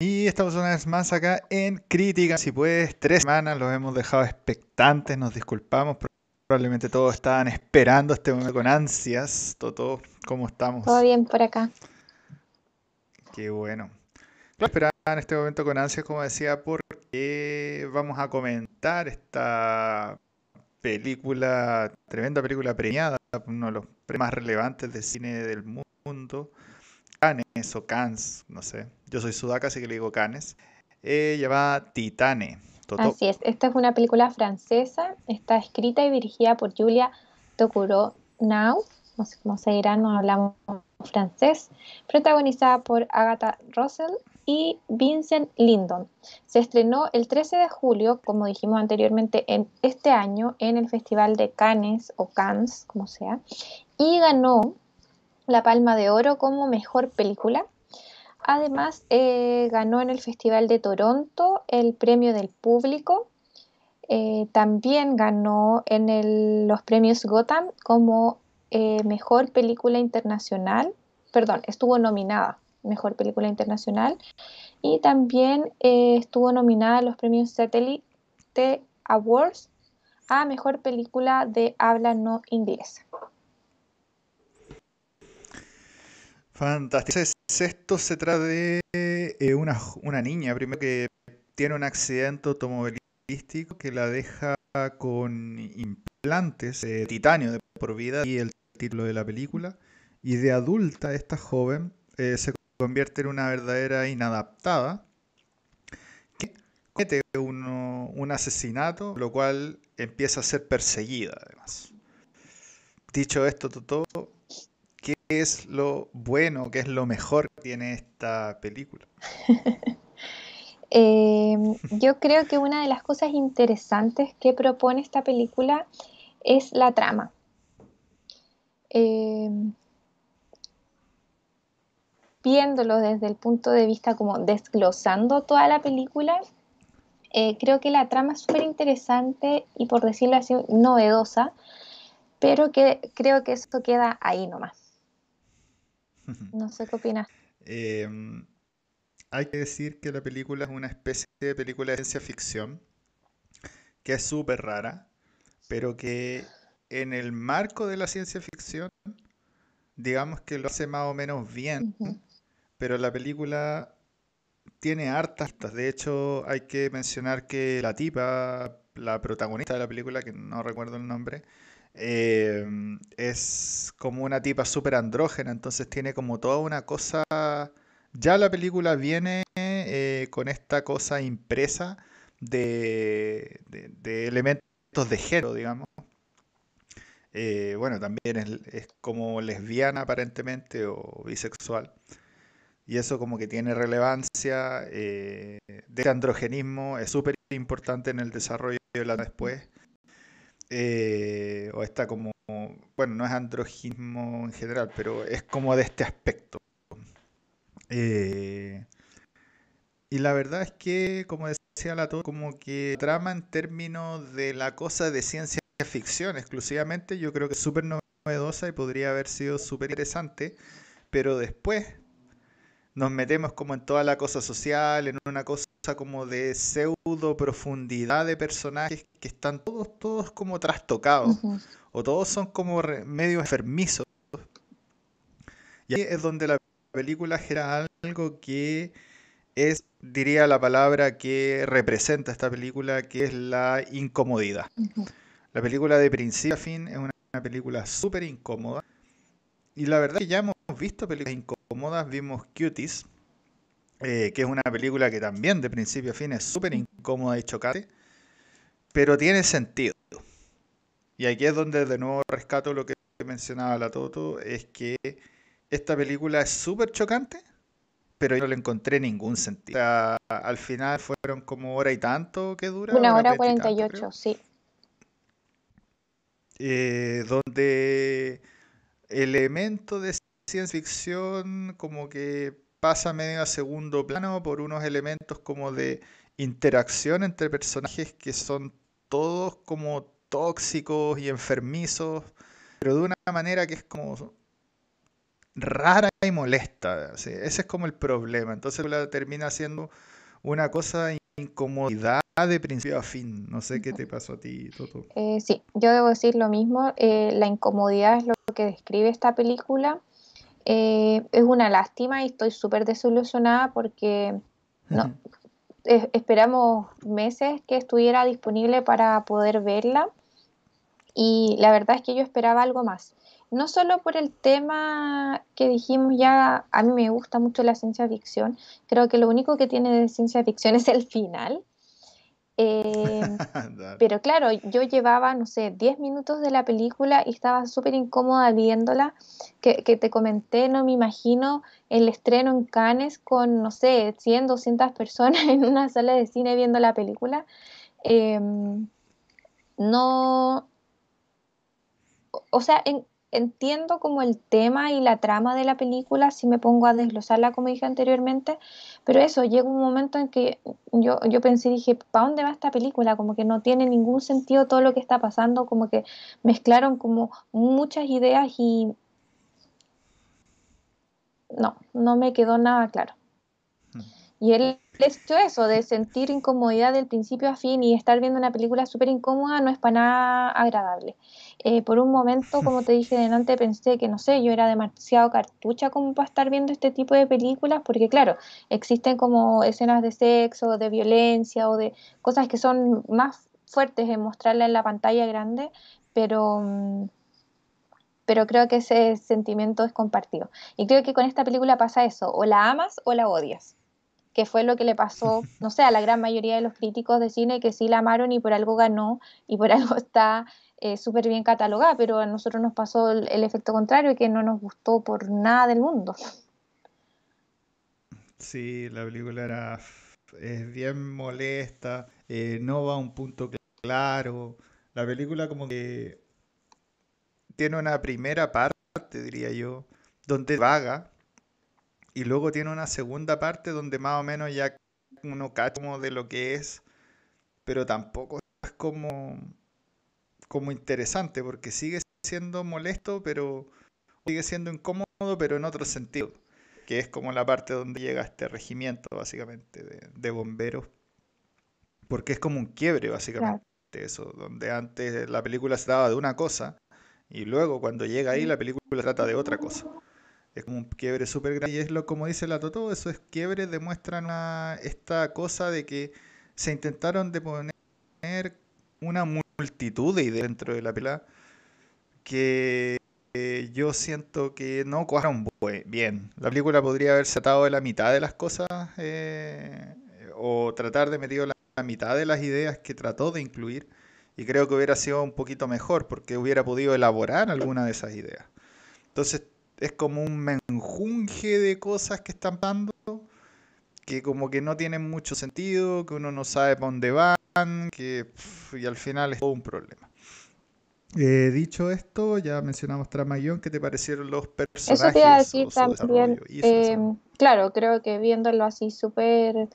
Y estamos una vez más acá en Crítica. Si puedes, tres semanas los hemos dejado expectantes, nos disculpamos. Probablemente todos estaban esperando este momento con ansias. Toto, ¿cómo estamos? Todo bien por acá. Qué bueno. Claro, en este momento con ansias, como decía, porque vamos a comentar esta película, tremenda película premiada, uno de los más relevantes del cine del mundo, Cannes o Cannes, no sé. Yo soy sudaca, así que le digo Cannes. Eh, llamada Titane. Así es, esta es una película francesa, está escrita y dirigida por Julia Now, no sé cómo se dirá, no hablamos francés, protagonizada por Agatha Russell y Vincent Lindon. Se estrenó el 13 de julio, como dijimos anteriormente, en este año en el Festival de Cannes o Cannes, como sea, y ganó la Palma de Oro como mejor película. Además, eh, ganó en el Festival de Toronto el premio del público. Eh, también ganó en los premios Gotham como eh, mejor película internacional. Perdón, estuvo nominada Mejor Película Internacional. Y también estuvo nominada a los premios Satellite Awards a Mejor Película de Habla No Inglesa. Fantástico. Esto se trata de eh, una, una, niña, primero que tiene un accidente automovilístico que la deja con implantes de titanio de por vida y el título de la película. Y de adulta, esta joven eh, se convierte en una verdadera inadaptada que comete un asesinato, lo cual empieza a ser perseguida además. Dicho esto, Toto, ¿qué es lo bueno, qué es lo mejor que tiene esta película? Em, yo creo que una de las cosas interesantes que propone esta película es la trama. Eh, viéndolo desde el punto de vista como desglosando toda la película, eh, creo que la trama es súper interesante y por decirlo así, novedosa, pero que creo que eso queda ahí nomás. No sé qué opinas. Em, hay que decir que la película es una especie de película de ciencia ficción, que es súper rara, pero que en el marco de la ciencia ficción, digamos que lo hace más o menos bien, pero la película tiene hartas. De hecho, hay que mencionar que la tipa, la protagonista de la película, que no recuerdo el nombre, eh, es como una tipa súper andrógena, entonces tiene como toda una cosa... Ya la película viene eh, con esta cosa impresa de, elementos de género, digamos. Eh, bueno, también es, como lesbiana aparentemente o bisexual y eso como que tiene relevancia. Eh, de androgenismo es súper importante en el desarrollo de la después. Eh, o está como, bueno, no es androginismo en general, pero es como de este aspecto. Eh, y la verdad es que, como decía la todo, como que trama en términos de la cosa de ciencia ficción exclusivamente, yo creo que es súper novedosa y podría haber sido súper interesante, pero después nos metemos como en toda la cosa social, en una cosa como de pseudo profundidad de personajes que están todos, todos como trastocados, o todos son como medio enfermizos. Y ahí es donde la película genera algo que es, diría la palabra que representa esta película, que es la incomodidad. La película de principio a fin es una, una película súper incómoda. Y la verdad es que ya hemos visto películas incómodas vimos Cuties, eh, que es una película que también de principio a fin es súper incómoda y chocante, pero tiene sentido. Y aquí es donde de nuevo rescato lo que mencionaba la Toto, es que esta película es súper chocante, pero yo no le encontré ningún sentido. al final fueron como hora y tanto que dura. Una hora cuarenta y ocho, sí. Eh, donde el elemento de ciencia ficción como que pasa medio a segundo plano por unos elementos como de interacción entre personajes que son todos como tóxicos y enfermizos, pero de una manera que es como rara y molesta. Ese es como el problema. Entonces la termina siendo una cosa incomodidad de principio a fin. No sé qué te pasó a ti, Toto. Eh, sí, yo debo decir lo mismo. Eh, la incomodidad es lo que describe esta película. Eh, es una lástima y estoy súper desilusionada porque no, esperamos meses que estuviera disponible para poder verla y la verdad es que yo esperaba algo más. No solo por el tema que dijimos ya, a mí me gusta mucho la ciencia ficción, creo que lo único que tiene de ciencia ficción es el final, eh, pero claro, yo llevaba, no sé, 10 minutos de la película y estaba súper incómoda viéndola, que, te comenté, no me imagino el estreno en Cannes con, no sé, 100, 200 personas en una sala de cine viendo la película. Em, no, o sea, en, entiendo como el tema y la trama de la película si me pongo a desglosarla como dije anteriormente, pero eso, llega un momento en que yo, yo pensé, dije, ¿para dónde va esta película? Como que no tiene ningún sentido todo lo que está pasando, como que mezclaron como muchas ideas y no, no me quedó nada claro. Y el hecho eso, de sentir incomodidad del principio a fin y estar viendo una película súper incómoda, no es para nada agradable. Eh, por un momento, como te dije delante, pensé que, no sé, yo era demasiado cartucha como para estar viendo este tipo de películas, porque claro, existen como escenas de sexo, de violencia o de cosas que son más fuertes en mostrarla en la pantalla grande, pero, mm, pero creo que ese sentimiento es compartido. Y creo que con esta película pasa eso, o la amas o la odias que fue lo que le pasó, no sé, a la gran mayoría de los críticos de cine que sí la amaron y por algo ganó y por algo está eh, súper bien catalogada, pero a nosotros nos pasó el, efecto contrario, que no nos gustó por nada del mundo. Sí, la película era es bien molesta, eh, no va a un punto claro. La película como que tiene una primera parte, diría yo, donde vaga, y luego tiene una segunda parte donde más o menos ya uno cacha como de lo que es, pero tampoco es como como interesante porque sigue siendo molesto, pero sigue siendo incómodo, pero en otro sentido, que es como la parte donde llega este regimiento, básicamente, de, bomberos, porque es como un quiebre, básicamente, eso, donde antes la película se daba de una cosa y luego cuando llega ahí la película trata de otra cosa. Es como un quiebre súper grande y es lo como dice la Toto, esos quiebres demuestran esta cosa de que se intentaron de poner una multitud de ideas dentro de la película que yo siento que no cuajaron bien. La película podría haberse atado de la mitad de las cosas eh, o tratar de meter la, mitad de las ideas que trató de incluir y creo que hubiera sido un poquito mejor porque hubiera podido elaborar alguna de esas ideas. Entonces es como un menjunje de cosas que están pasando que como que no tienen mucho sentido, que uno no sabe para dónde van, que y al final es todo un problema. Eh, dicho esto, ya mencionamos Tramaguión, ¿qué te parecieron los personajes? Eso te iba a decir también. Eh, claro, creo que viéndolo así súper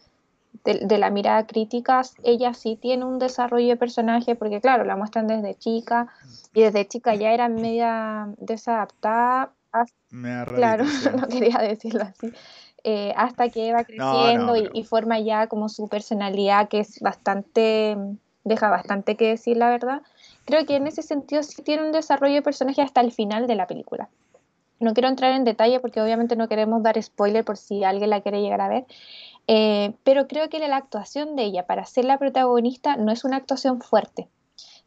de, la mirada crítica, ella sí tiene un desarrollo de personaje, porque claro, la muestran desde chica, y desde chica ya era media desadaptada. Me claro, no quería decirlo así. Eh, hasta que va creciendo y, forma ya como su personalidad que es bastante, deja bastante que decir la verdad. Creo que en ese sentido sí tiene un desarrollo de personaje hasta el final de la película. No quiero entrar en detalle porque obviamente no queremos dar spoiler por si alguien la quiere llegar a ver, eh, pero creo que la actuación de ella para ser la protagonista no es una actuación fuerte.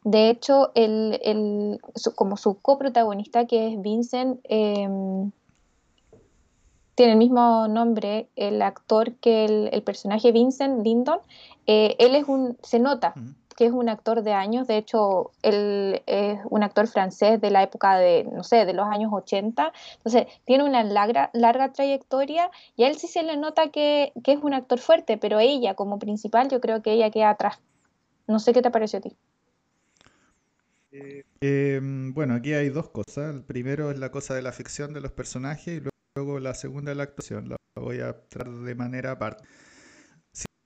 De hecho, el, como su coprotagonista, que es Vincent, eh, tiene el mismo nombre el actor que el, personaje Vincent Lindon. Eh, él es un, se nota que es un actor de años, de hecho, él es un actor francés de la época de, no sé, de los años 80, entonces tiene una larga, larga trayectoria y a él sí se le nota que, es un actor fuerte, pero ella como principal yo creo que ella queda atrás. No sé qué te pareció a ti. Eh, em, bueno, aquí hay dos cosas. El primero es la cosa de la ficción de los personajes y luego la segunda es la actuación, la voy a tratar de manera aparte.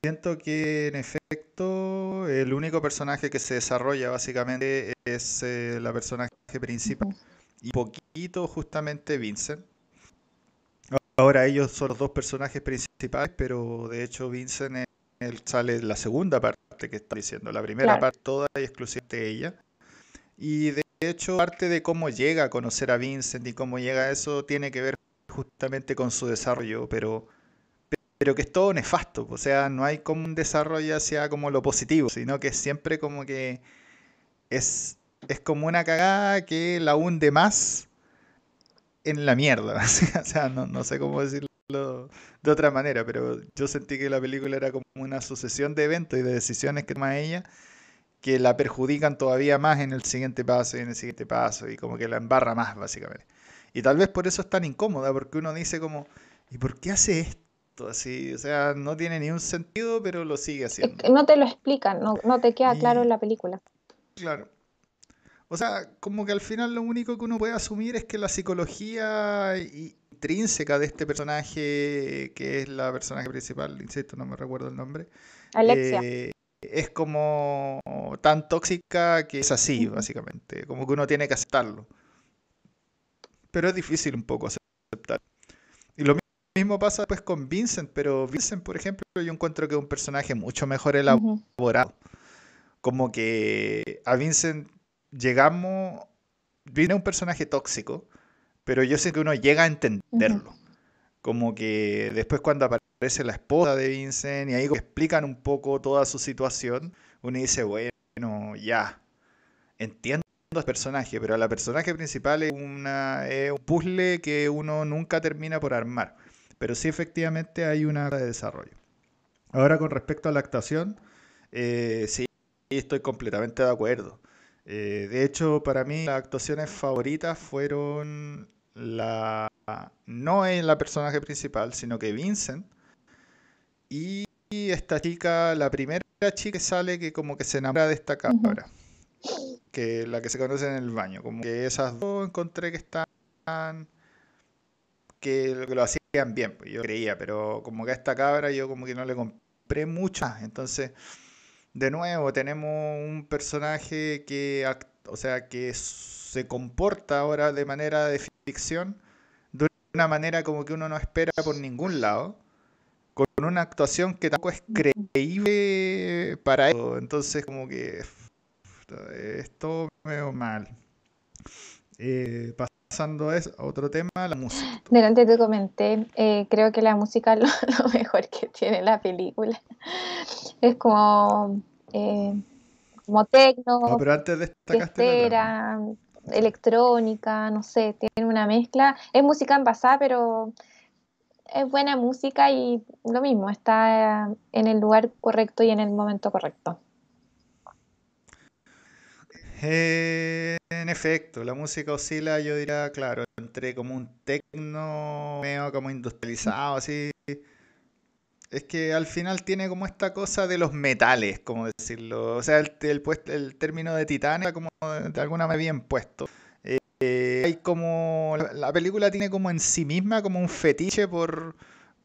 Siento que en efecto el único personaje que se desarrolla básicamente es eh, la personaje principal y poquito justamente Vincent. ahora ellos son los dos personajes principales, pero de hecho Vincent él sale la segunda parte que está diciendo, la primera parte toda y exclusivamente de ella. Y de hecho parte de cómo llega a conocer a Vincent y cómo llega a eso tiene que ver justamente con su desarrollo, pero pero que es todo nefasto, o sea, no hay como un desarrollo hacia como lo positivo, sino que siempre como que es, es como una cagada que la hunde más en la mierda, o sea, no, no sé cómo decirlo de otra manera, pero yo sentí que la película era como una sucesión de eventos y de decisiones que toma ella que la perjudican todavía más en el siguiente paso y en el siguiente paso y como que la embarra más básicamente. Y tal vez por eso es tan incómoda, porque uno dice como, ¿y por qué hace esto? así, o sea, no tiene ni un sentido, pero lo sigue haciendo. No te lo explican, no, te queda claro en la película. Claro. O sea, como que al final lo único que uno puede asumir es que la psicología intrínseca de este personaje, que es la personaje principal, insisto, no me recuerdo el nombre. Alexia. Eh, es como tan tóxica que es así, básicamente. Como que uno tiene que aceptarlo. Pero es difícil un poco aceptar. Y lo mismo pasa pues con Vincent, pero Vincent, por ejemplo, yo encuentro que es un personaje mucho mejor elaborado. Como que a Vincent llegamos, viene un personaje tóxico, pero yo sé que uno llega a entenderlo. Como que después cuando aparece la esposa de Vincent y ahí explican un poco toda su situación, uno dice, bueno, ya, entiendo el personaje, pero la personaje principal es, una, es un puzzle que uno nunca termina por armar pero sí efectivamente hay una de desarrollo. Ahora con respecto a la actuación, eh, sí, estoy completamente de acuerdo. Eh, de hecho, para mí las actuaciones favoritas fueron la no en la personaje principal, sino que Vincent. Y esta chica, la primera chica que sale que como que se enamora de esta cabra, que la que se conoce en el baño, como que esas dos encontré que están que lo hacían bien, pues yo creía, pero como que a esta cabra yo como que no le compré muchas, entonces de nuevo tenemos un personaje que, o sea, que se comporta ahora de manera de ficción, de una manera como que uno no espera por ningún lado, con una actuación que tampoco es creíble para eso, entonces como que esto veo mal. Eh, pasando a otro tema, la música. Delante te comenté, eh, creo que la música es lo, mejor que tiene la película. Es como, eh, como tecno, pero antes de electrónica, no sé, tiene una mezcla. Es música envasada, pero es buena música y lo mismo, está en el lugar correcto y en el momento correcto. Eh, en efecto, la música oscila, yo diría, claro, entre como un tecno medio como industrializado, así. Es que al final tiene como esta cosa de los metales, como decirlo. O sea, el, el, término de titán está como de alguna manera bien puesto. Eh, hay como. La película tiene como en sí misma como un fetiche por,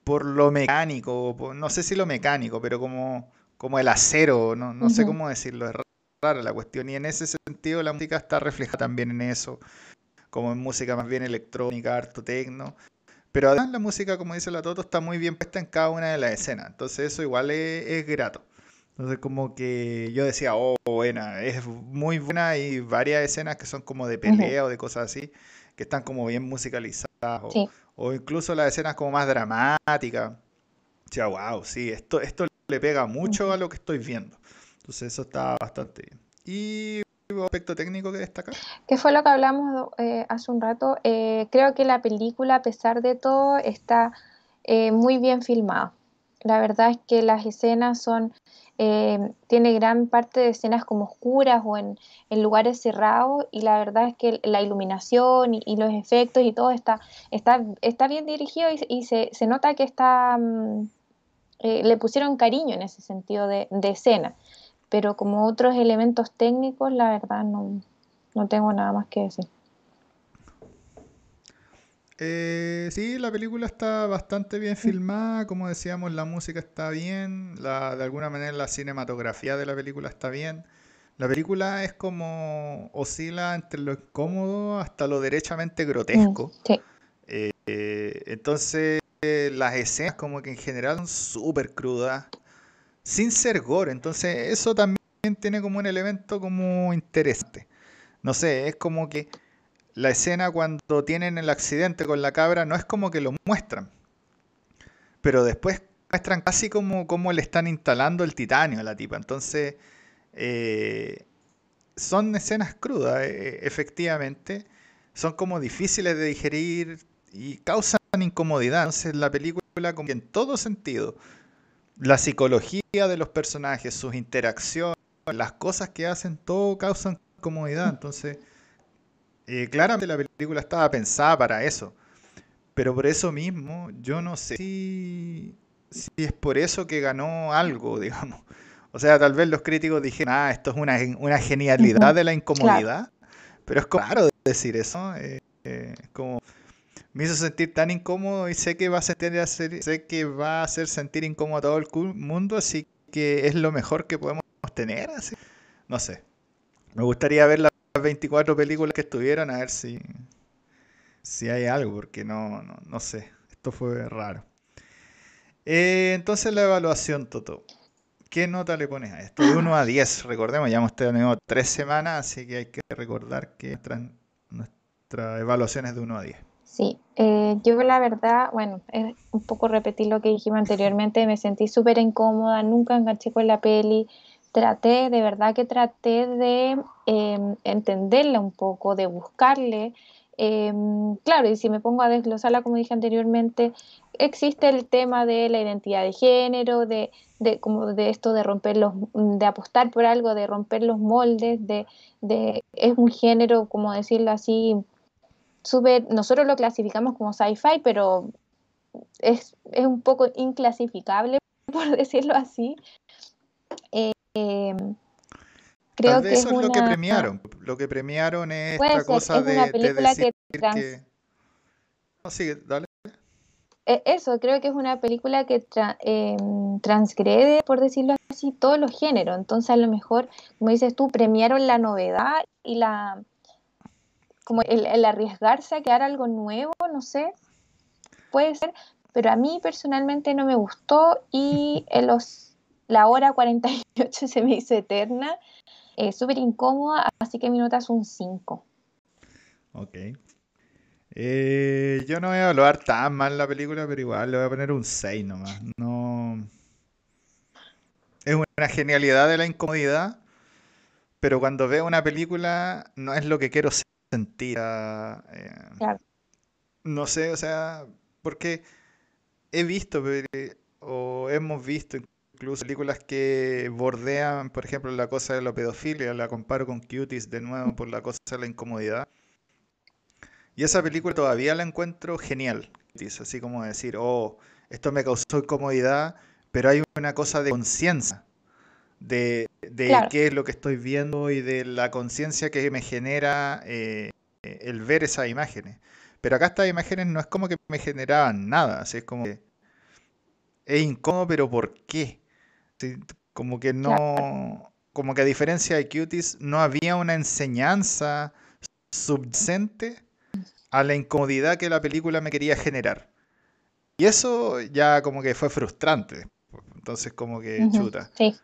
por lo mecánico. no sé si lo mecánico, pero como, como el acero, no, no sé cómo decirlo. Es rara la cuestión. Y en ese sentido la música está reflejada también en eso, como en música más bien electrónica, harto tecno. Pero además la música, como dice la Toto, está muy bien puesta en cada una de las escenas. Entonces eso igual es, grato. Entonces como que yo decía, oh, buena, es muy buena y varias escenas que son como de pelea o de cosas así, que están como bien musicalizadas. O, incluso las escenas como más dramáticas. O sea, wow, sí, esto, esto le pega mucho a lo que estoy viendo. Entonces eso está bastante bien. ¿Y aspecto técnico que destacar? ¿Qué fue lo que hablamos eh, hace un rato? Eh, creo que la película, a pesar de todo, está eh, muy bien filmada. La verdad es que las escenas son, tiene gran parte de escenas como oscuras o en, lugares cerrados y la verdad es que la iluminación y, los efectos y todo está, está, está bien dirigido y, se, nota que está, mm, le pusieron cariño en ese sentido de, de escena pero como otros elementos técnicos, la verdad no, tengo nada más que decir. Eh, sí, la película está bastante bien filmada, como decíamos, la música está bien, la, de alguna manera la cinematografía de la película está bien. La película es como oscila entre lo incómodo hasta lo derechamente grotesco. Mm, sí. Eh, entonces, las escenas como que en general son súper crudas, sin ser gore. Entonces eso también tiene como un elemento como interesante. No sé, es como que la escena cuando tienen el accidente con la cabra no es como que lo muestran, pero después muestran casi como, como le están instalando el titanio a la tipa. Entonces, eh, son escenas crudas, eh, efectivamente. Son como difíciles de digerir y causan incomodidad. Entonces, la película, como en todo sentido, la psicología de los personajes, sus interacciones, las cosas que hacen, todo causan incomodidad. Entonces, eh, claramente la película estaba pensada para eso. Pero por eso mismo, yo no sé si, si es por eso que ganó algo, digamos. O sea, tal vez los críticos dijeron, ah, esto es una, una genialidad de la incomodidad. Pero es claro decir eso. Eh, eh, como me hizo sentir tan incómodo y sé que va a sentir, sé que va a hacer sentir incómodo a todo el mundo, así que es lo mejor que podemos tener. Así. No sé. Me gustaría ver las 24 películas que estuvieron, a ver si, si hay algo, porque no, no, no sé. Esto fue raro. Eh, entonces la evaluación, Toto. ¿Qué nota le pones a esto? De 1 a 10, recordemos, ya hemos tenido 3 semanas, así que hay que recordar que nuestra, nuestra evaluación es de 1 a 10. Sí, eh, yo la verdad, bueno, es un poco repetir lo que dijimos anteriormente, me sentí súper incómoda, nunca enganché con la peli, traté, de verdad que traté de em, entenderla un poco, de buscarle. Em, claro, y si me pongo a desglosarla, como dije anteriormente, existe el tema de la identidad de género, de, de, como de esto de romper los, de apostar por algo, de romper los moldes, de, de es un género, como decirlo así, nosotros lo clasificamos como sci-fi, pero es, un poco inclasificable, por decirlo así. Eh, creo que eso es, lo que premiaron. Lo que premiaron es esta cosa de, decir que, dale. E, eso, creo que es una película que em, transgrede, por decirlo así, todos los géneros. Entonces, a lo mejor, como dices tú, premiaron la novedad y la, como el, arriesgarse a crear algo nuevo, no sé, puede ser, pero a mí personalmente no me gustó y en los, la hora 48 se me hizo eterna, eh, súper incómoda, así que mi nota es un 5. Ok. Eh, yo no voy a evaluar tan mal la película, pero igual le voy a poner un 6 nomás. No. Es una genialidad de la incomodidad, pero cuando veo una película no es lo que quiero ser Eh, no sé, o sea, porque he visto o hemos visto incluso películas que bordean, por ejemplo, la cosa de la pedofilia, la comparo con Cuties de nuevo por la cosa de la incomodidad. Y esa película todavía la encuentro genial, así como decir, oh, esto me causó incomodidad, pero hay una cosa de conciencia de, qué es lo que estoy viendo y de la conciencia que me genera eh, el ver esas imágenes. Pero acá estas imágenes no es como que me generaban nada, así es como que es incómodo, pero ¿por qué? como que no, como que a diferencia de Cuties, no había una enseñanza subyacente a la incomodidad que la película me quería generar. Y eso ya como que fue frustrante. Entonces como que chuta. Sí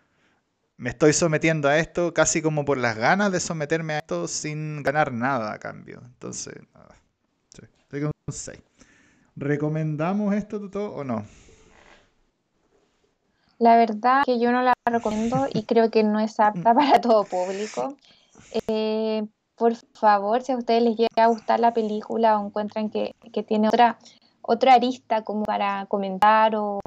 me estoy sometiendo a esto casi como por las ganas de someterme a esto sin ganar nada a cambio. Entonces, nada. Sí, un 6. ¿Recomendamos esto todo o no? La verdad que yo no la recomiendo y creo que no es apta para todo público. Eh, por favor, si a ustedes les llega a gustar la película o encuentran que, que tiene otra, otra arista como para comentar o,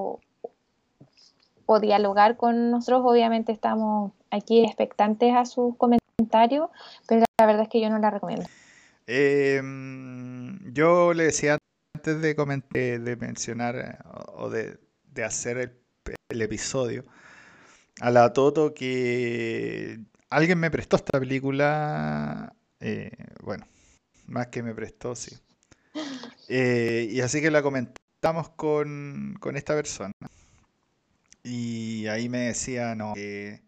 o dialogar con nosotros, obviamente estamos aquí expectantes a sus comentarios, pero la verdad es que yo no la recomiendo. Em, yo le decía antes de, de mencionar o de, hacer el, episodio a la Toto que alguien me prestó esta película, eh, bueno, más que me prestó, sí. Eh, y así que la comentamos con, con esta persona. Y ahí me decía, que,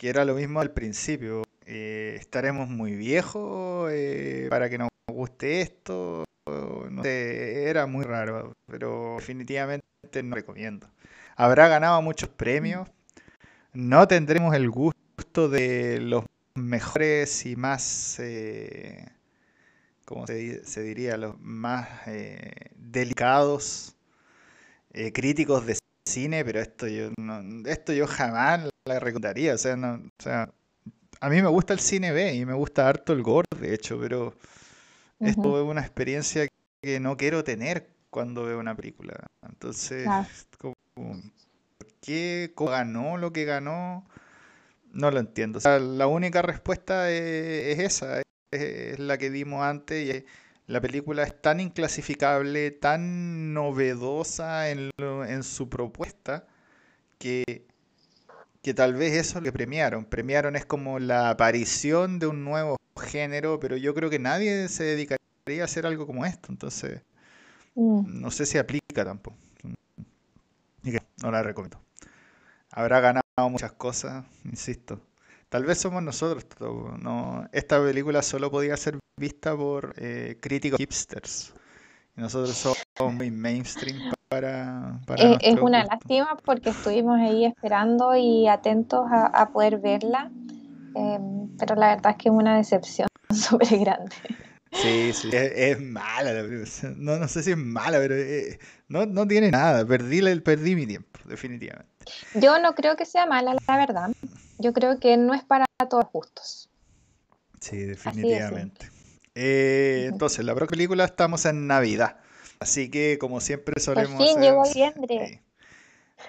era lo mismo al principio. Eh, estaremos muy viejos eh, para que nos guste esto. era muy raro, pero definitivamente no recomiendo. Habrá ganado muchos premios, no tendremos el gusto de los mejores y más, eh, ¿cómo se, diría? Los más delicados críticos de cine, pero esto yo no, esto yo jamás la recomendaría. O sea, no, o sea, a mí me gusta el cine B y me gusta harto el gore, de hecho, pero esto es una experiencia que no quiero tener cuando veo una película. Entonces, como, ¿por qué ganó lo que ganó? No lo entiendo. O sea, la única respuesta es, esa, es, la que dimos antes y la película es tan inclasificable, tan novedosa en, en su propuesta que que tal vez eso es lo que premiaron. Premiaron es como la aparición de un nuevo género, pero yo creo que nadie se dedicaría a hacer algo como esto, entonces mm. no sé si aplica tampoco. Y que no la recomiendo. Habrá ganado muchas cosas, insisto. Tal vez somos nosotros. No, esta película solo podía ser vista por eh, críticos hipsters. Y nosotros somos muy mainstream para... Es una lástima porque estuvimos ahí esperando y atentos a, poder verla, em, pero la verdad es que es una decepción súper grande. Sí, sí, es, mala la No, no sé si es mala, pero eh, no, no, tiene nada. Perdí, perdí mi tiempo, definitivamente. Yo no creo que sea mala, la verdad. Yo creo que no es para todos justos. Sí, definitivamente. Eh, entonces, la próxima película estamos en Navidad. Así que como siempre solemos Por fin llegó diciembre.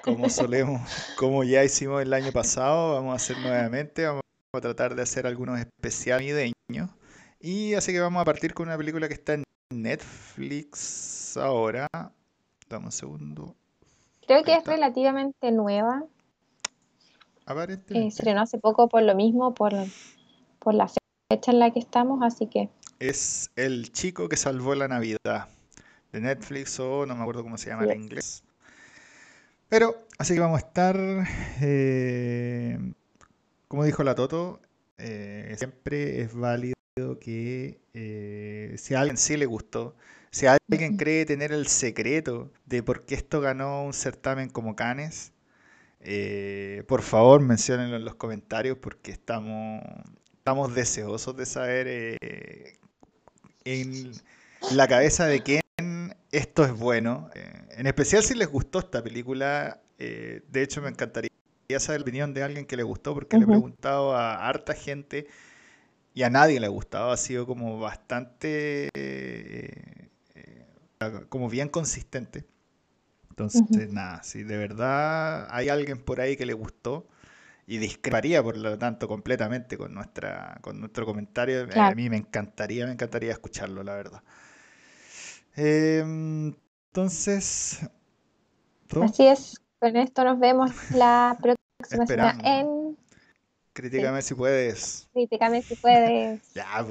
como solemos, como ya hicimos el año pasado, vamos a hacer nuevamente, vamos a tratar de hacer algunos especiales navideños. Y así que vamos a partir con una película que está en Netflix ahora. Dame un segundo. Creo que es relativamente nueva. Aparentemente. Eh, se estrenó hace poco por lo mismo, por, por la fecha en la que estamos, así que... Es El chico que salvó la Navidad de Netflix o no me acuerdo cómo se llama en inglés. Pero, así que vamos a estar, eh, como dijo la Toto, eh, siempre es válido que eh, si a alguien sí le gustó, si alguien cree tener el secreto de por qué esto ganó un certamen como Cannes, por favor menciónenlo en los comentarios porque estamos, estamos deseosos de saber en la cabeza de quién esto es bueno. Eh, en especial si les gustó esta película. Eh, de hecho, me encantaría saber la opinión de alguien que le gustó, porque le he preguntado a harta gente y a nadie le ha gustado. Ha sido como bastante, eh, como bien consistente. Entonces, nada, si de verdad hay alguien por ahí que le gustó y discreparía por lo tanto completamente con nuestra con nuestro comentario, a mí me encantaría, me encantaría escucharlo, la verdad. Em, entonces. Así es. Con esto nos vemos la próxima semana en. Críticame si puedes. Críticame si puedes. ya,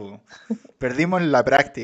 perdimos la práctica.